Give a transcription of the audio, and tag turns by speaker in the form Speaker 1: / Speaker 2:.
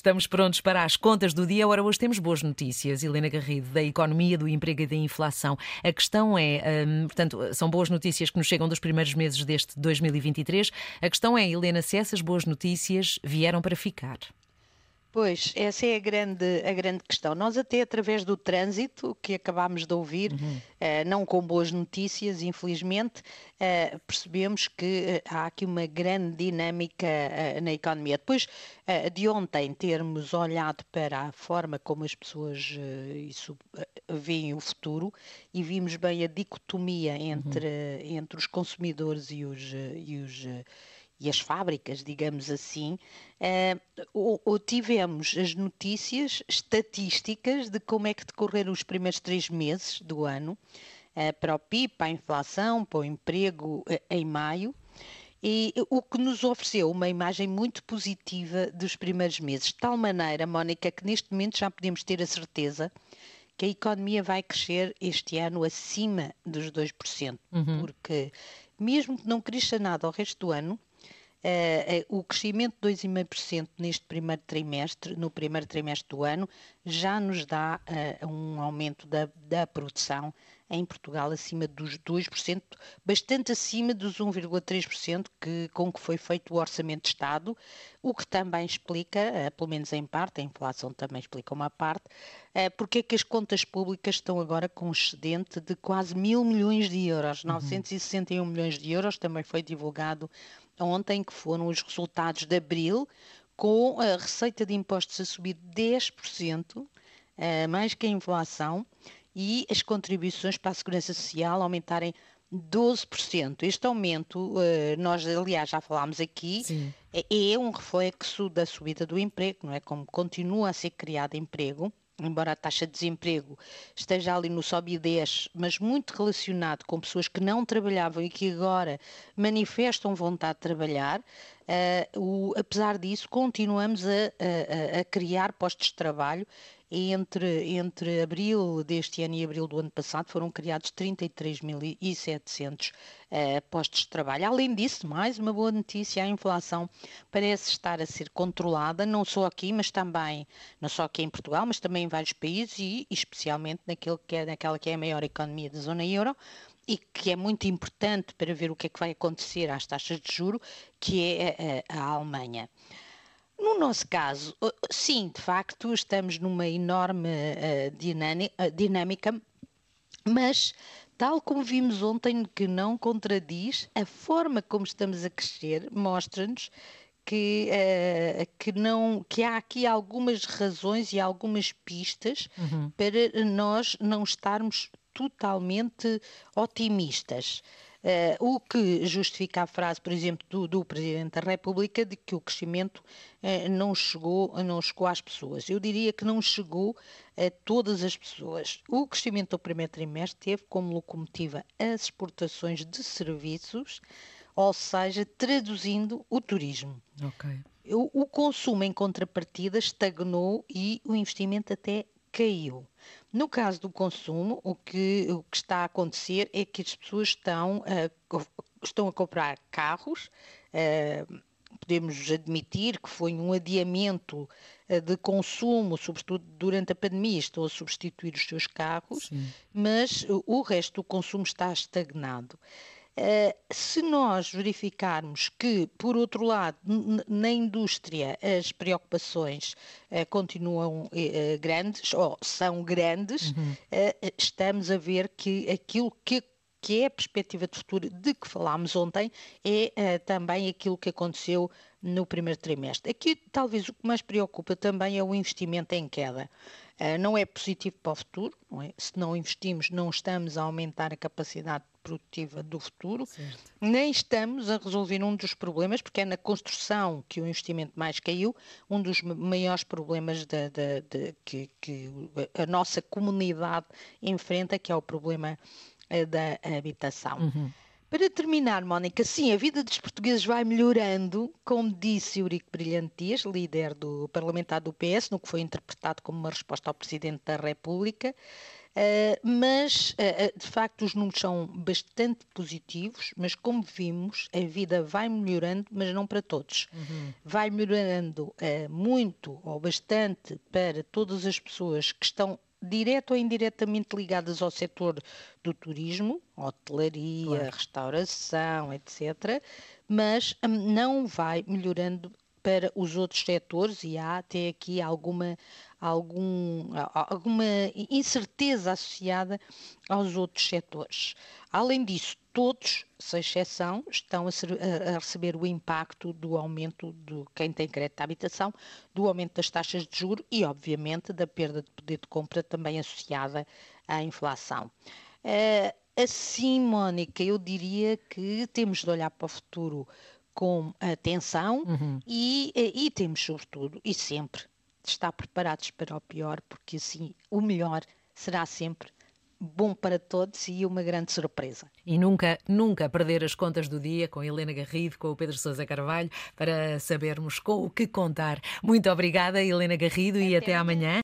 Speaker 1: Estamos prontos para as contas do dia. Ora, hoje temos boas notícias, Helena Garrido, da economia, do emprego e da inflação. A questão é, hum, portanto, são boas notícias que nos chegam dos primeiros meses deste 2023. A questão é, Helena, se essas boas notícias vieram para ficar.
Speaker 2: Pois, essa é a grande, a grande questão. Nós até através do trânsito que acabámos de ouvir, uhum. uh, não com boas notícias, infelizmente, uh, percebemos que uh, há aqui uma grande dinâmica na economia. Depois de ontem termos olhado para a forma como as pessoas isso, veem o futuro e vimos bem a dicotomia entre, uhum. entre os consumidores e os, e os e as fábricas, digamos assim, uh, ou, tivemos as notícias estatísticas de como é que decorreram os primeiros três meses do ano, uh, para o PIB, para a inflação, para o emprego uh, em maio, e o que nos ofereceu uma imagem muito positiva dos primeiros meses, de tal maneira, Mónica, que neste momento já podemos ter a certeza que a economia vai crescer este ano acima dos 2%, uhum. porque mesmo que não cresça nada ao resto do ano, Uh, uh, o crescimento de 2,5% neste primeiro trimestre, no primeiro trimestre do ano, já nos dá uh, um aumento da, da produção em Portugal acima dos 2%, bastante acima dos 1,3% que, com que foi feito o Orçamento de Estado, o que também explica, pelo menos em parte, a inflação também explica uma parte, porque é que as contas públicas estão agora com excedente de quase mil milhões de euros, uhum. 961 milhões de euros, também foi divulgado ontem, que foram os resultados de abril, com a receita de impostos a subir 10%, eh, mais que a inflação, e as contribuições para a segurança social aumentarem 12%. Este aumento, eh, nós aliás já falámos aqui, Sim. É, é um reflexo da subida do emprego, não é? Como continua a ser criado emprego, embora a taxa de desemprego esteja ali no sobe e desce, mas muito relacionado com pessoas que não trabalhavam e que agora manifestam vontade de trabalhar, uh, o, apesar disso, continuamos a, a, a criar postos de trabalho entre, entre abril deste ano e abril do ano passado foram criados 33.700 uh, eh, postos de trabalho. Além disso, mais uma boa notícia, a inflação parece estar a ser controlada, não só aqui, mas também, não só aqui em Portugal, mas também em vários países e especialmente naquele que é, naquela que é a maior economia da zona euro, e que é muito importante para ver o que é que vai acontecer às taxas de juro, que é a, a Alemanha. No nosso caso, sim, de facto, estamos numa enorme uh, dinâmica, mas tal como vimos ontem, que não contradiz, a forma como estamos a crescer mostra-nos que, uh, que, não, que há aqui algumas razões e algumas pistas uhum. para nós não estarmos totalmente otimistas. Uh, o que justifica a frase, por exemplo, do, do, Presidente da República de que o crescimento uh, não, chegou, não chegou às pessoas. Eu diria que não chegou a todas as pessoas. O crescimento do primeiro trimestre teve como locomotiva as exportações de serviços, ou seja, traduzindo o turismo. Okay. O, o consumo em contrapartida estagnou e o investimento até caiu. No caso do consumo, o que, o que está a acontecer é que as pessoas estão a, estão a comprar carros. Uh, podemos admitir que foi um adiamento uh, de consumo, sobretudo durante a pandemia, estão a substituir os seus carros, Sim. mas o resto do consumo está estagnado. Uh, se nós verificarmos que, por outro lado, na indústria as preocupações uh, continuam uh, grandes, ou são grandes, uhum. estamos a ver que aquilo que que é a perspectiva de futuro de que falámos ontem, é uh, também aquilo que aconteceu no primeiro trimestre. Aqui, talvez, o que mais preocupa também é o investimento em queda. Uh, não é positivo para o futuro, não é? se não investimos, não estamos a aumentar a capacidade produtiva do futuro, certo. nem estamos a resolver um dos problemas, porque é na construção que o investimento mais caiu, um dos maiores problemas de, de, de, que, que a nossa comunidade enfrenta, que é o problema da habitação. Uhum. Para terminar, Mónica, sim, a vida dos portugueses vai melhorando, como disse Eurico Brilhante Dias, líder do parlamentar do PS, no que foi interpretado como uma resposta ao Presidente da República. Uh, mas, uh, de facto, os números são bastante positivos, mas como vimos, a vida vai melhorando, mas não para todos. Uhum. Vai melhorando uh, muito ou bastante para todas as pessoas que estão direto ou indiretamente ligadas ao setor do turismo, hotelaria, claro. restauração, etc., mas hum, não vai melhorando para os outros setores e há até aqui alguma, algum, alguma incerteza associada aos outros setores. Além disso, todos, sem exceção, estão a, ser, a, receber o impacto do aumento do quem tem crédito de habitação, do aumento das taxas de juro e, obviamente, da perda de poder de compra também associada à inflação. Uh, assim, Mónica, eu diria que temos de olhar para o futuro com atenção uhum. e, e temos, sobretudo, e sempre, de estar preparados para o pior, porque assim o melhor será sempre bom para todos e uma grande surpresa.
Speaker 1: E nunca, nunca perder as contas do dia com Helena Garrido, com o Pedro Sousa Carvalho, para sabermos com o que contar. Muito obrigada, Helena Garrido, até e até amanhã.